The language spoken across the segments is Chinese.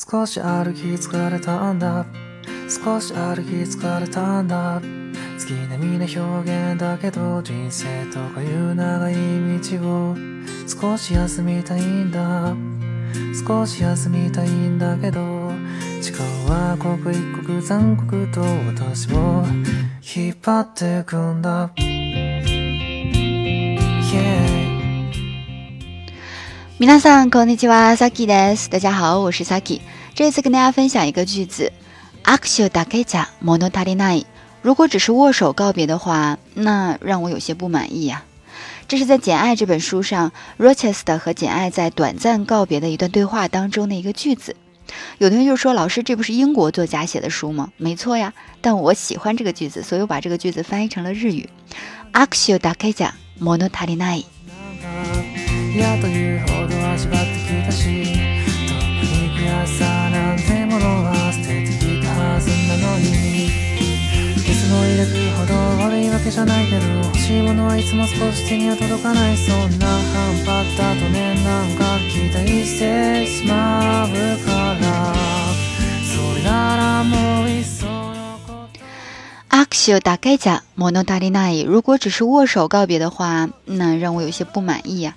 少し歩き疲れたんだ。少し歩き疲れたんだ。月並みな表現だけど人生とかいう長い道を少し休みたいんだ。少し休みたいんだけど時間は刻一刻残酷と私を引っ張ってくんだ。皆さんこんにちは，Saki です。大家好，我是 Saki。这次跟大家分享一个句子，握手だけじゃ物足りない。如果只是握手告别的话，那让我有些不满意呀。这是在《简爱》这本书上，Rochester 和简爱在短暂告别的一段对话当中的一个句子。有同学就说：“老师，这不是英国作家写的书吗？”没错呀，但我喜欢这个句子，所以我把这个句子翻译成了日语，握手だけじゃ物足りない。 嫌というほど味わってきたし特に悔しさなんてものは捨ててきたはずなのに。水の入れるほど悪いわけじゃないけど欲しいものはいつも少し手には届かない。そんな半端だとねなんか期待してしまうから。それならもういっそ握手打开甲物足りない。如果只是握手告别的话，那让我有些不满意呀。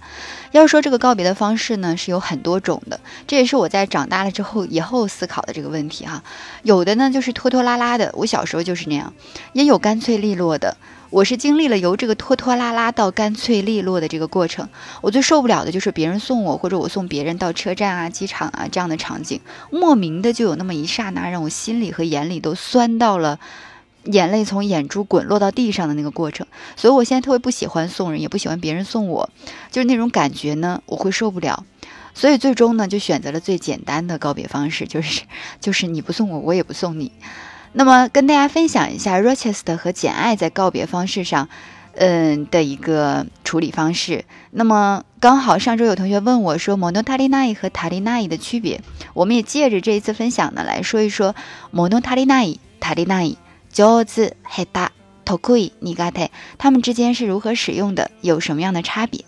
要说这个告别的方式呢，是有很多种的，这也是我在长大了之后以后思考的这个问题哈。有的呢就是拖拖拉拉的，我小时候就是那样；也有干脆利落的。我是经历了由这个拖拖拉拉到干脆利落的这个过程。我最受不了的就是别人送我，或者我送别人到车站啊、机场啊这样的场景，莫名的就有那么一刹那，让我心里和眼里都酸到了。 眼泪从眼珠滚落到地上的那个过程，所以我现在特别不喜欢送人，也不喜欢别人送我，就是那种感觉呢，我会受不了。所以最终呢，就选择了最简单的告别方式，就是就是你不送我，我也不送你。那么跟大家分享一下 Rochester 和简爱在告别方式上，嗯的一个处理方式。那么刚好上周有同学问我说 Monotarinai 和 Tarinai 的区别，我们也借着这一次分享呢来说一说 Monotarinai、Tarinai。上手、下手、得意、苦手，他们之间是如何使用的？有什么样的差别？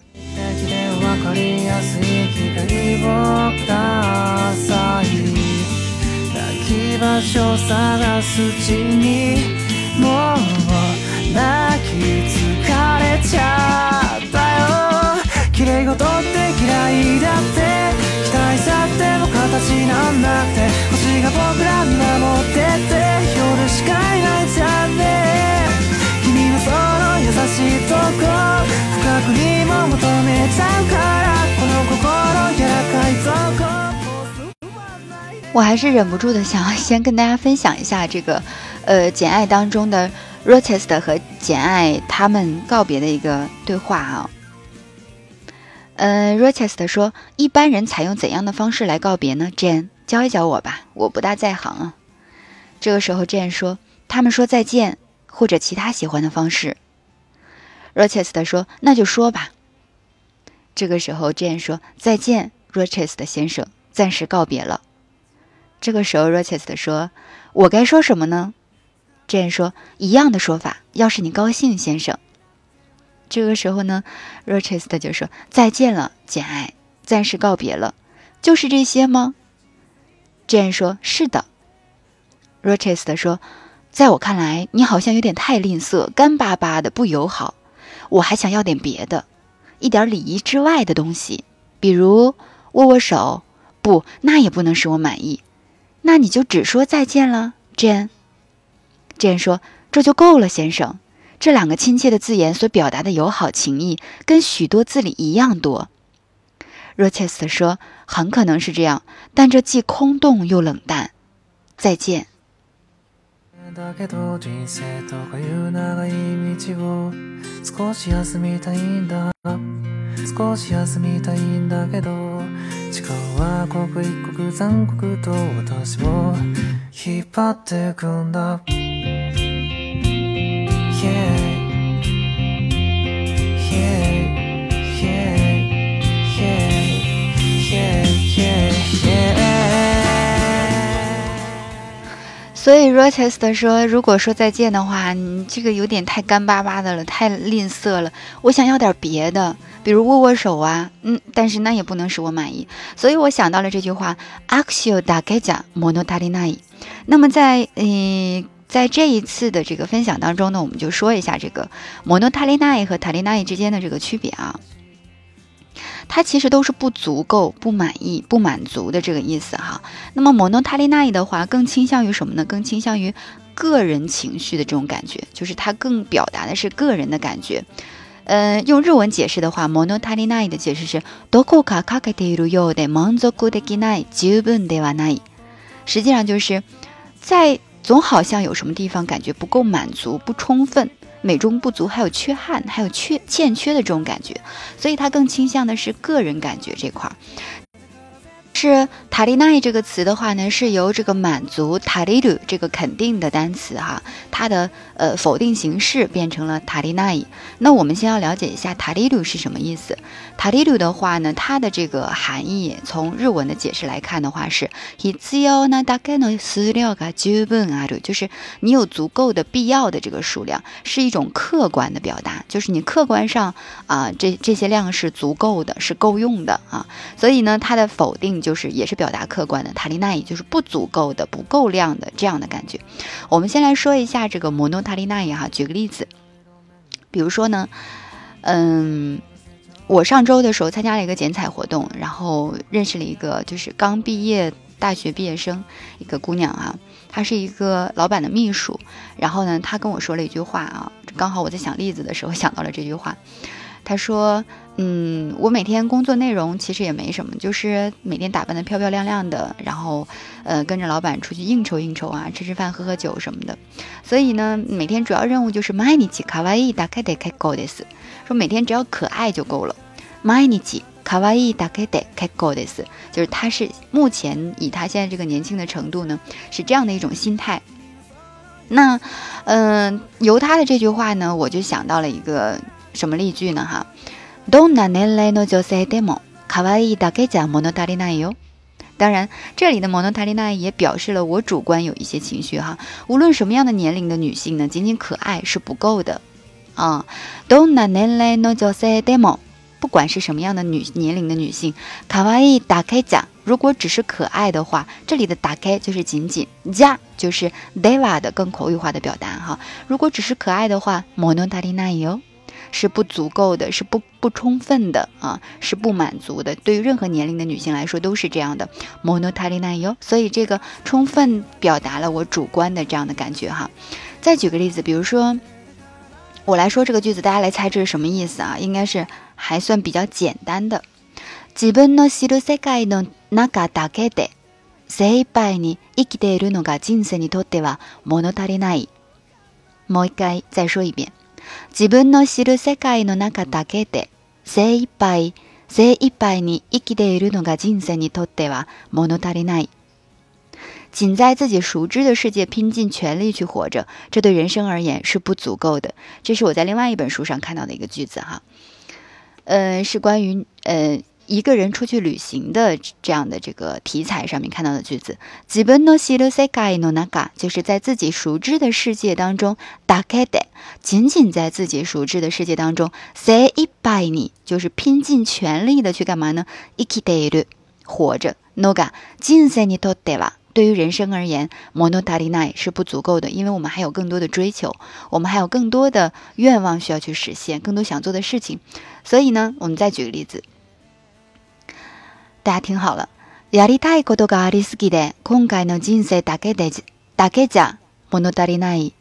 綺麗事って嫌いだって期待さっても形なんて星が僕らってて夜しか我还是忍不住的想要先跟大家分享一下这个，呃，《简爱》当中的 Rochester 和简爱他们告别的一个对话啊。嗯，Rochester 说：“一般人采用怎样的方式来告别呢？”Jane 教一教我吧，我不大在行啊。这个时候，Jane 说：“他们说再见，或者其他喜欢的方式。”Rochester 说：“那就说吧。”这个时候，Jane 说：“再见，Rochester 先生，暂时告别了。”这个时候，Rochester 说：“我该说什么呢？”Jane 说：“一样的说法。要是你高兴，先生。”这个时候呢，Rochester 就说：“再见了，简爱，暂时告别了。”就是这些吗？Jane 说：“是的。”Rochester 说：“在我看来，你好像有点太吝啬，干巴巴的，不友好。我还想要点别的，一点礼仪之外的东西，比如握握手。不，那也不能使我满意。”那你就只说再见了，Jane。Jane 说：“这就够了，先生。这两个亲切的字眼所表达的友好情谊，跟许多字里一样多。”Rochester 说：“很可能是这样，但这既空洞又冷淡。再见。”だけど人生とかいう長い道を少し休みたいんだ。少し休みたいんだけど時間は刻一刻残酷と私を引っ張ってくんだ。Rochester 说，如果说再见的话，你这个有点太干巴巴的了，太吝啬了。我想要点别的，比如握握手啊，嗯，但是那也不能使我满意。所以我想到了这句话，Axio da geja monotarinai。那么在嗯，在这一次的这个分享当中呢，我们就说一下这个 monotarinai 和 tarinai 之间的这个区别啊。它其实都是不足够、不满意、不满足的这个意思哈。那么 monotarinai 的话，更倾向于什么呢？更倾向于个人情绪的这种感觉，就是它更表达的是个人的感觉。嗯，用日文解释的话，monotarinai 的解释是 dokoka kakete iru yode manzoku dekinai jubun de wa nai。实际上就是在总好像有什么地方感觉不够满足、不充分。美中不足，还有缺憾，还有缺欠缺的这种感觉，所以他更倾向的是个人感觉这块儿。是塔利奈这个词的话呢，是由这个满足塔利鲁这个肯定的单词哈，它的呃否定形式变成了塔利奈。那我们先要了解一下塔利鲁是什么意思。塔利鲁的话呢，它的这个含义从日文的解释来看的话是，就是你有足够的必要的这个数量，是一种客观的表达，就是你客观上啊这这些量是足够的，是够用的啊。所以呢，它的否定就。是也是表达客观的，塔利奈就是不足够的、不够量的这样的感觉。我们先来说一下这个摩诺塔丽娜也哈，举个例子，比如说呢，嗯，我上周的时候参加了一个剪彩活动，然后认识了一个就是刚毕业大学毕业生一个姑娘啊，她是一个老板的秘书，然后呢，她跟我说了一句话啊，刚好我在想例子的时候想到了这句话，她说。嗯，我每天工作内容其实也没什么，就是每天打扮的漂漂亮亮的，然后呃跟着老板出去应酬应酬啊，吃吃饭喝喝酒什么的。所以呢，每天主要任务就是毎日可愛いだけで結構です。说每天只要可爱就够了。毎日可愛いだけで結構です。就是他是目前以他现在这个年轻的程度呢，是这样的一种心态。那嗯，由他的这句话呢，我就想到了一个 什么例句呢？哈。どんな年齢の女性でも可愛いだけじゃ物足りないよ。当然，这里的物足りない也表示了我主观有一些情绪哈。无论什么样的年龄的女性呢，仅仅可爱是不够的啊。どんな年齢の女性でも，不管是什么样的女年龄的女性，可愛いだけじゃ，如果只是可爱的话，这里的だけ就是仅仅，じゃ就是 deva 的更口语化的表达哈。如果只是可爱的话，物足りないよ。 是不足够的，是不不充分的啊，是不满足的。对于任何年龄的女性来说都是这样的。monotarinai 所以这个充分表达了我主观的这样的感觉哈。再举个例子，比如说我来说这个句子，大家来猜这是什么意思啊？应该是还算比较简单的。自分の知る世界の中だけで精一杯に生きているのが人生にとっては物足りない。もう一回再说一遍。 自分の知る世界の中だけで精一杯、精一杯に生きているのが人生にとっては物足りない。仅在自己熟知的世界拼尽全力去活着，这对人生而言是不足够的。这是我在另外一本书上看到的一个句子哈，呃，是关于呃。 一个人出去旅行的这样的这个题材上面看到的句子，自分の知る世界の中，就是在自己熟知的世界当中，だけで，仅仅在自己熟知的世界当中，精一杯に，就是拼尽全力的去干嘛呢？生きている，活着。のが人生にとっては，对于人生而言，物足りない是不足够的，因为我们还有更多的追求，我们还有更多的愿望需要去实现，更多想做的事情。所以呢，我们再举个例子。 大家听好了，やりたいことがありすぎて、今回の人生だけでだけじゃ物足りない。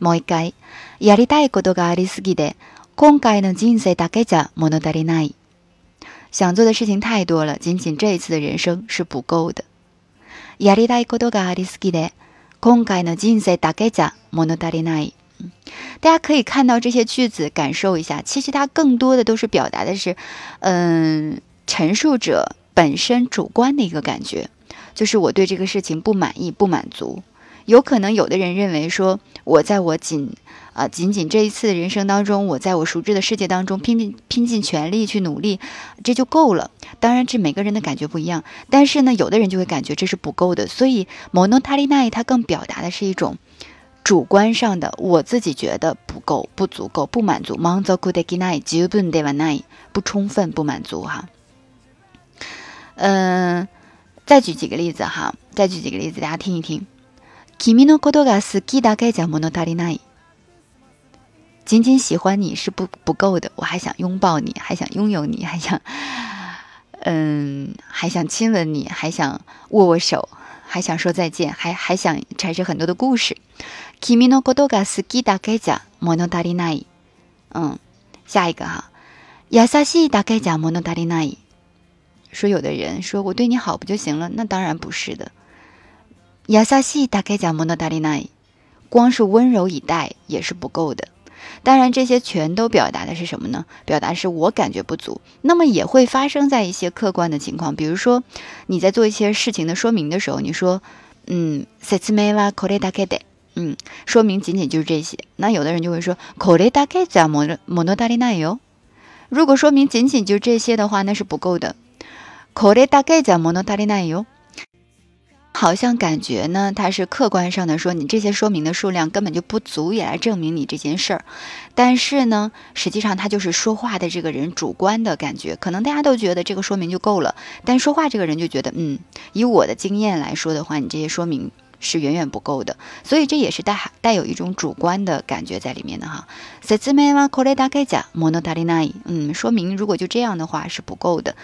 もう一回、やりたいことがありすぎて、今回の人生だけじゃ物足りない。想做的事情太多了，仅仅这一次的人生是不够的。やりたいことがありすぎて、今回の人生だけじゃ物足りない。大家可以看到这些句子，感受一下，其实它更多的都是表达的是，嗯。 陈述者本身主观的一个感觉，就是我对这个事情不满意、不满足，有可能有的人认为说，我在我仅啊仅仅这一次人生当中，我在我熟知的世界当中拼拼拼尽全力去努力，这就够了。当然，这每个人的感觉不一样。但是呢，有的人就会感觉这是不够的。所以，monotari 它更表达的是一种主观上的，我自己觉得不够、不足够、不满足。manzoku de kinai jubun de wanai 不充分、不满足哈。嗯，再举几个例子哈，再举几个例子，大家听一听。君のことが好きだけじゃ物足りない。仅仅喜欢你是不不够的，我还想拥抱你，还想拥有你，还想，嗯，还想亲吻你，还想握握手，还想说再见，还还想产生很多的故事。君のことが好きだけじゃ物足りない。嗯，下一个哈，優しいだけじゃ物足りない。 说有的人说我对你好不就行了？那当然不是的。亚萨西大概讲莫诺达利奈，光是温柔以待也是不够的。当然，这些全都表达的是什么呢？表达是我感觉不足。那么也会发生在一些客观的情况，比如说你在做一些事情的说明的时候，你说，嗯，塞兹梅瓦科雷达盖的，嗯，说明仅仅就是这些。那有的人就会说，科雷达盖讲莫莫诺达利奈哟。如果说明仅仅就这些的话，那是不够的。科雷达盖讲莫诺达利奈哟。好像感觉呢，它是客观上的说，你这些说明的数量根本就不足以来证明你这件事儿。但是呢，实际上他就是说话的这个人主观的感觉，可能大家都觉得这个说明就够了，但说话这个人就觉得，嗯，以我的经验来说的话，你这些说明。是远远不够的，所以这也是带带有一种主观的感觉在里面的哈。嗯，说明如果就这样的话是不够的。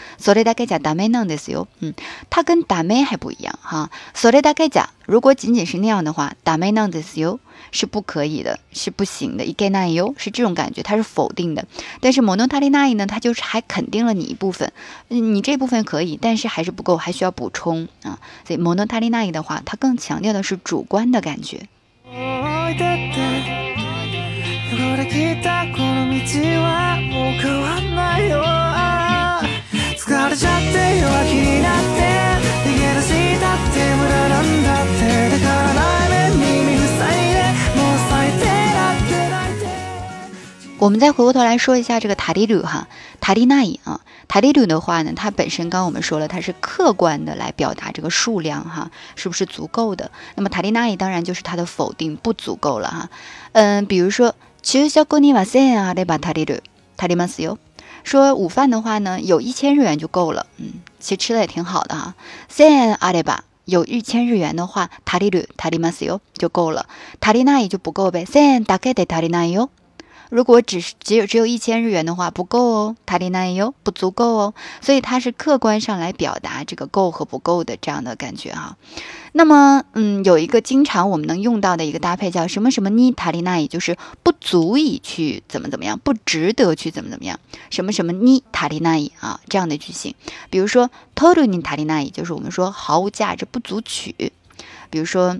嗯，它跟ダメ还不一样哈。如果仅仅是那样的话，ダメなんですよ。是不可以的，是不行的。一概奈优是这种感觉，它是否定的。但是 monotari 呢，它就是还肯定了你一部分，你这部分可以，但是还是不够，还需要补充啊。所以 monotari 的话，它更强调的是主观的感觉。 我们再回过头来说一下这个塔利鲁哈，塔利奈啊，塔利鲁的话呢，它本身刚刚我们说了，它是客观的来表达这个数量哈，是不是足够的？那么塔利奈当然就是它的否定，不足够了哈。嗯，比如说，其实小锅尼瓦森啊，得把塔利鲁塔利马斯哟，说午饭的话呢，有一千日元就够了。嗯，其实吃的也挺好的哈。森阿得巴有一千日元的话，塔利鲁塔利马斯哟就够了，塔利奈就不够呗。森大概得塔利奈哟。如果只是只有只有一千日元的话，不够哦，塔里奈哟，不足够哦，所以它是客观上来表达这个够和不够的这样的感觉哈。那么，嗯，有一个经常我们能用到的一个搭配叫什么什么尼塔里奈，就是不足以去怎么怎么样，不值得去怎么怎么样，什么什么尼塔里奈啊这样的句型。比如说托鲁尼塔里奈，就是我们说毫无价值、不足取。比如说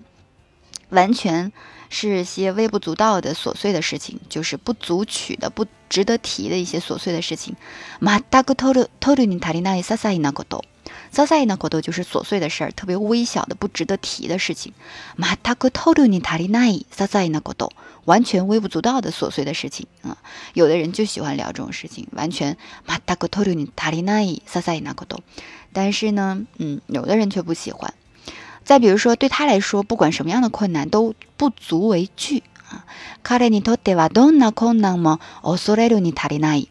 完全。是些微不足道的琐碎的事情，就是不足取的、不值得提的一些琐碎的事情。马达古托鲁托鲁尼塔里奈萨萨伊那古多，萨萨伊那古多就是琐碎的事儿，特别微小的、不值得提的事情。马达古托鲁尼塔里奈萨萨伊那古多，完全微不足道的琐碎的事情啊！有的人就喜欢聊这种事情，完全马达古托鲁尼塔里奈萨萨伊那古多。但是呢，嗯，有的人却不喜欢。再比如说，对他来说，不管什么样的困难都不足为惧啊。彼にとってはどんな困難も恐れるに足りない。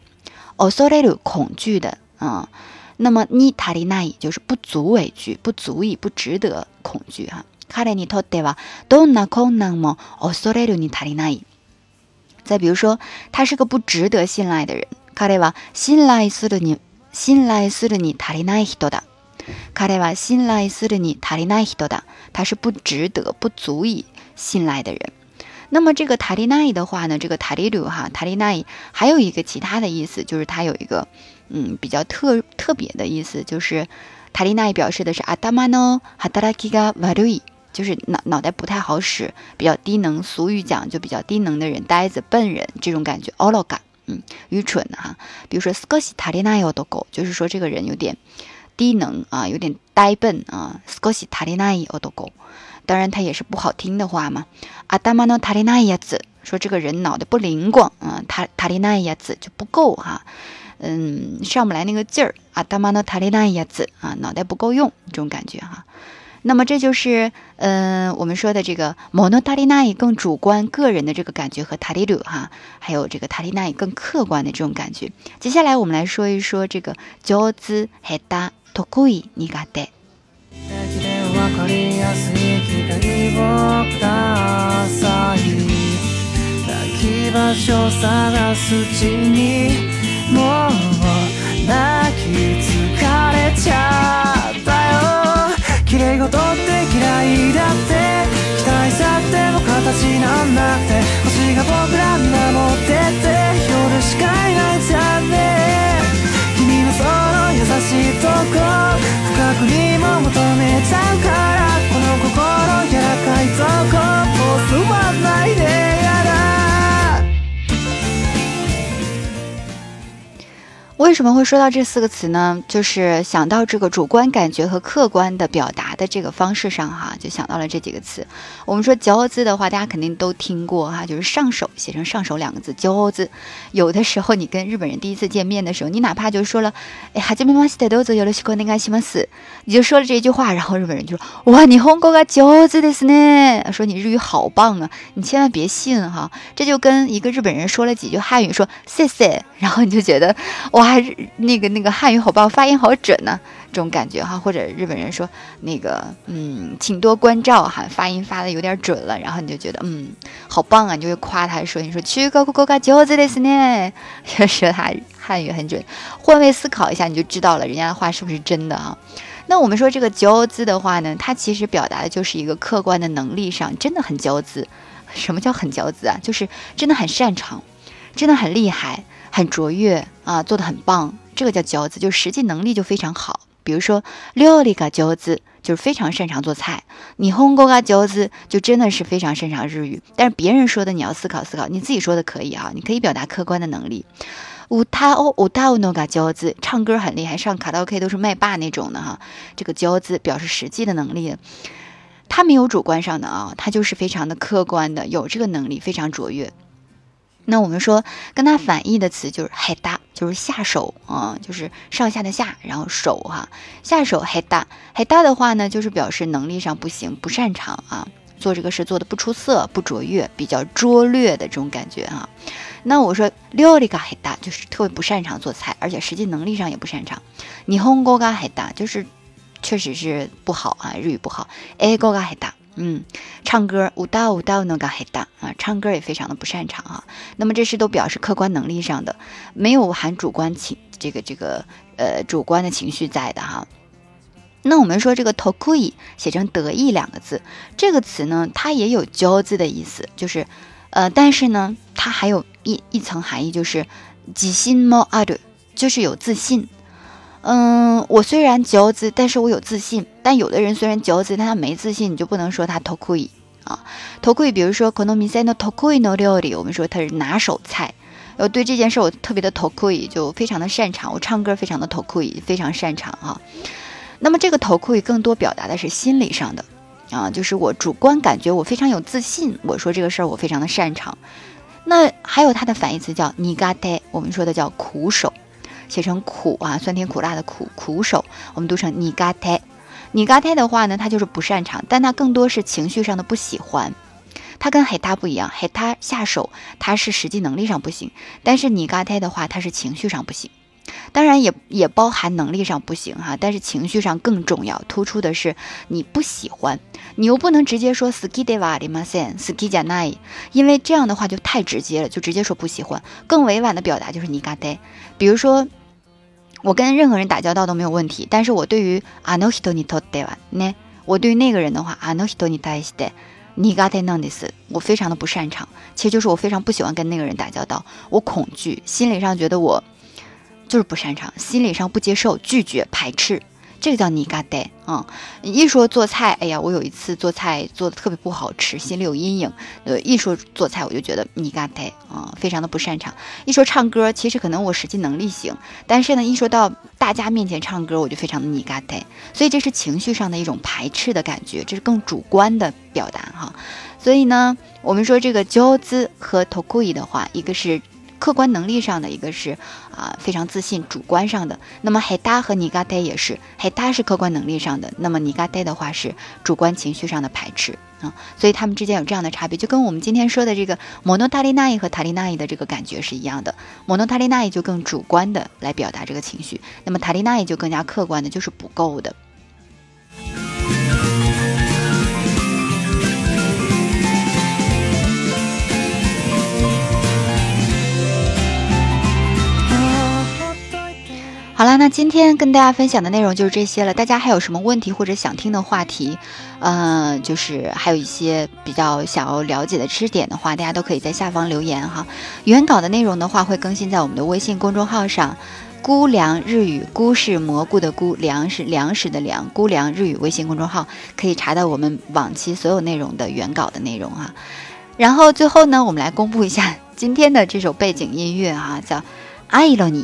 恐れる恐惧的啊。那么に足りない就是不足为惧，不足以，不值得恐惧哈。彼にとってはどんな困難も恐れるに足りない。再比如说，他是个不值得信赖的人。彼は信頼するに信頼するに足りない人だ。 卡雷瓦信赖斯的你塔利奈希多达，他是不值得、不足以信赖的人。那么这个塔利奈的话呢，这个塔利鲁哈塔利奈还有一个其他的意思，就是它有一个嗯比较特特别的意思，就是塔利奈表示的是阿达玛诺哈达拉基嘎瓦鲁伊，就是脑脑袋不太好使，比较低能。俗语讲就比较低能的人，呆子、笨人这种感觉。奥洛嘎，嗯，愚蠢的哈。比如说斯科西塔利奈有多狗，就是说这个人有点。低能啊，有点呆笨啊。少し足りない男。 当然它也是不好听的话嘛。阿达玛诺塔里奈亚子说这个人脑袋不灵光啊，塔塔里奈亚子就不够哈，嗯，上不来那个劲儿。阿达玛诺塔里奈亚子啊，脑袋不够用这种感觉哈。那么这就是，嗯，我们说的这个 mono t a r i n a 更主观个人的这个感觉和 tariru 哈，还有这个 t a r i n a 更客观的这种感觉。接下来我们来说一说这个 得意苦手。場所探すうちにもう泣き疲れちゃったよ。綺麗事って嫌いだって期待さっても形なんだって。星が僕ら守ってて。夜しかいない残念。しいとこ深くにも求めちゃうからこの心柔らかいとこもう座らないでやだ为什么会说到这四个词呢？就是想到这个主观感觉和客观的表达 的这个方式上，哈，就想到了这几个词。我们说“骄字”的话，大家肯定都听过哈，就是上手写成“上手”两个字，“骄字”。有的时候你跟日本人第一次见面的时候，你哪怕就说了“哎，哈基米马西德都走有了西国那个西马斯”，你就说了这句话，然后日本人就说：“哇，你红国个骄字的是呢，说你日语好棒啊！”你千万别信哈，这就跟一个日本人说了几句汉语，说“谢谢”，然后你就觉得哇。那个那个汉语好棒，发音好准呢，这种感觉哈。或者日本人说那个嗯，请多关照哈，发音发的有点准了，然后你就觉得嗯，好棒啊，你就会夸他说，你说去高高高高教子的是呢，就说他汉语很准。换位思考一下，你就知道了人家的话是不是真的啊？那我们说这个骄资的话呢，它其实表达的就是一个客观的能力上真的很骄资。什么叫很骄资啊？就是真的很擅长，真的很厉害。很卓越啊，做的很棒，这个叫骄子，就实际能力就非常好。比如说料理个骄子，就是非常擅长做菜；你红国个骄子，就真的是非常擅长日语。但是别人说的你要思考思考，你自己说的可以啊，你可以表达客观的能力。舞他哦舞他哦那个骄子，唱歌很厉害，上卡拉 OK 都是麦霸那种的哈。这个骄子表示实际的能力，他没有主观上的啊，他就是非常的客观的，有这个能力，非常卓越。那我们说跟它反义的词就是海大，就是下手啊，就是上下的下，然后手哈，下手海大，海大的话呢，就是表示能力上不行，不擅长啊，做这个事做的不出色，不卓越，比较拙劣的这种感觉哈。那我说料理嘎海大，就是特别不擅长做菜，而且实际能力上也不擅长。你红锅嘎海大，就是确实是不好啊，日语不好。哎，锅嘎海大。嗯，唱歌舞蹈舞蹈那个很大啊，唱歌也非常的不擅长啊。那么这是都表示客观能力上的，没有含主观情这个这个呃主观的情绪在的哈。那我们说这个 tokui 写成得意两个字，这个词呢，它也有骄字的意思，就是呃，但是呢，它还有一一层含义，就是吉星 mode 就是有自信。嗯，我虽然骄子，但是我有自信。但有的人虽然骄子，但他没自信，你就不能说他头盔啊。头盔，比如说可能米塞诺头盔诺料理，我们说他是拿手菜。我，对这件事我特别的头盔，就非常的擅长。我唱歌非常的头盔，非常擅长哈。那么这个头盔更多表达的是心理上的啊，就是我主观感觉我非常有自信。我说这个事儿我非常的擅长。那还有它的反义词叫尼嘎呆，我们说的叫苦手。写成苦啊，酸甜苦辣的苦，苦手，我们读成你嘎泰。你嘎泰的话呢，他就是不擅长，但他更多是情绪上的不喜欢。他跟海他不一样，海他下手，他是实际能力上不行，但是你嘎泰的话，他是情绪上不行。当然也也包含能力上不行哈，但是情绪上更重要，突出的是你不喜欢，你又不能直接说 ski de va de ma sen ski ja nai，因为这样的话就太直接了，就直接说不喜欢。更委婉的表达就是你嘎泰，比如说。我跟任何人打交道都没有问题，但是我对于あの人にとってはね，我对于那个人的话，あの人に対して苦手なんです。我非常的不擅长，其实就是我非常不喜欢跟那个人打交道，我恐惧，心理上觉得我就是不擅长，心理上不接受、拒绝、排斥。 这个叫尼嘎代啊。一说做菜，哎呀，我有一次做菜做的特别不好吃，心里有阴影。呃，一说做菜，我就觉得尼嘎代啊，非常的不擅长。一说唱歌，其实可能我实际能力行，但是呢，一说到大家面前唱歌，我就非常的尼嘎代。所以这是情绪上的一种排斥的感觉，这是更主观的表达哈。所以呢，我们说这个骄资和头库伊的话，一个是。客观能力上的一个是啊非常自信，主观上的。那么海达和尼嘎代也是，海达是客观能力上的，那么尼嘎代的话是主观情绪上的排斥啊，所以他们之间有这样的差别，就跟我们今天说的这个摩诺塔利纳伊和塔利纳伊的这个感觉是一样的。摩诺塔利纳伊就更主观的来表达这个情绪，那么塔利纳伊就更加客观的，就是不够的。好了，那今天跟大家分享的内容就是这些了。大家还有什么问题或者想听的话题，呃，就是还有一些比较想要了解的知识点的话，大家都可以在下方留言哈。原稿的内容的话会更新在我们的微信公众号上，“菇凉日语”，“菇”是蘑菇的“菇”，“粮”是粮食的“粮”，“菇凉日语”微信公众号可以查到我们往期所有内容的原稿的内容哈。然后最后呢，我们来公布一下今天的这首背景音乐哈，叫《爱了你》。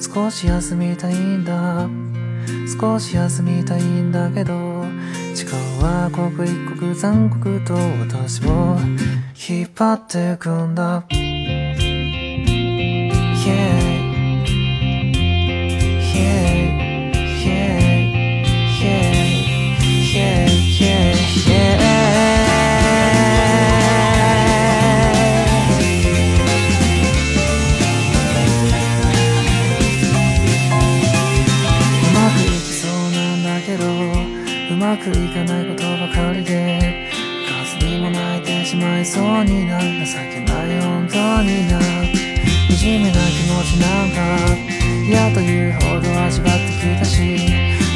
少し休みたいんだ。少し休みたいんだけど時間は刻一刻残酷と私を引っ張ってくんだ。そうにな情けない本当にな惨めな気持ちなんか嫌というほど味わってきたし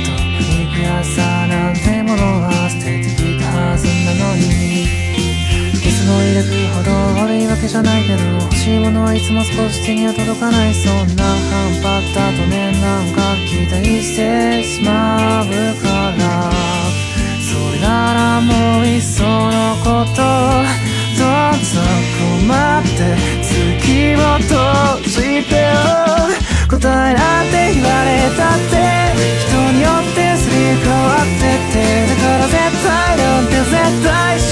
特に悔しさなんてものは捨ててきたはずなのにいつも入れるほど悪いわけじゃないけど欲しいものはいつも少し手には届かないそんな半端だとねなんか期待してしまうからそれならもういっそのこと。月を閉じてよ答えなんて言われたって人によってすり替わっててだから絶対なんて絶対し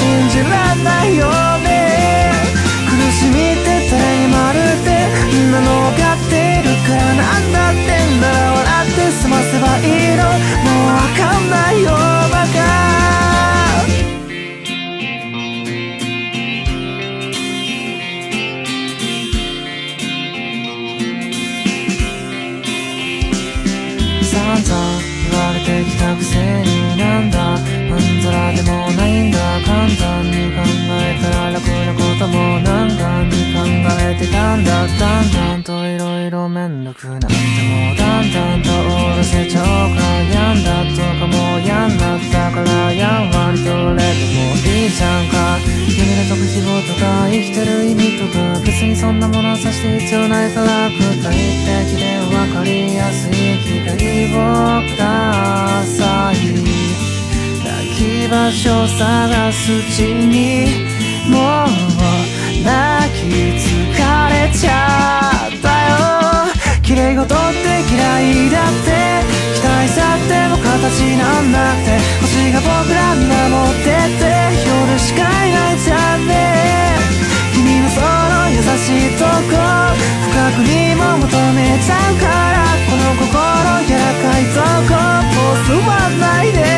ちにもう泣きつかれちゃったよ綺麗事って嫌いだって期待さっても形なんなくて星が僕ら見守ってて夜しかいないじゃんね君のその優しいとこ深くにも求めちゃうからこの心柔らかいとこもうズはないで。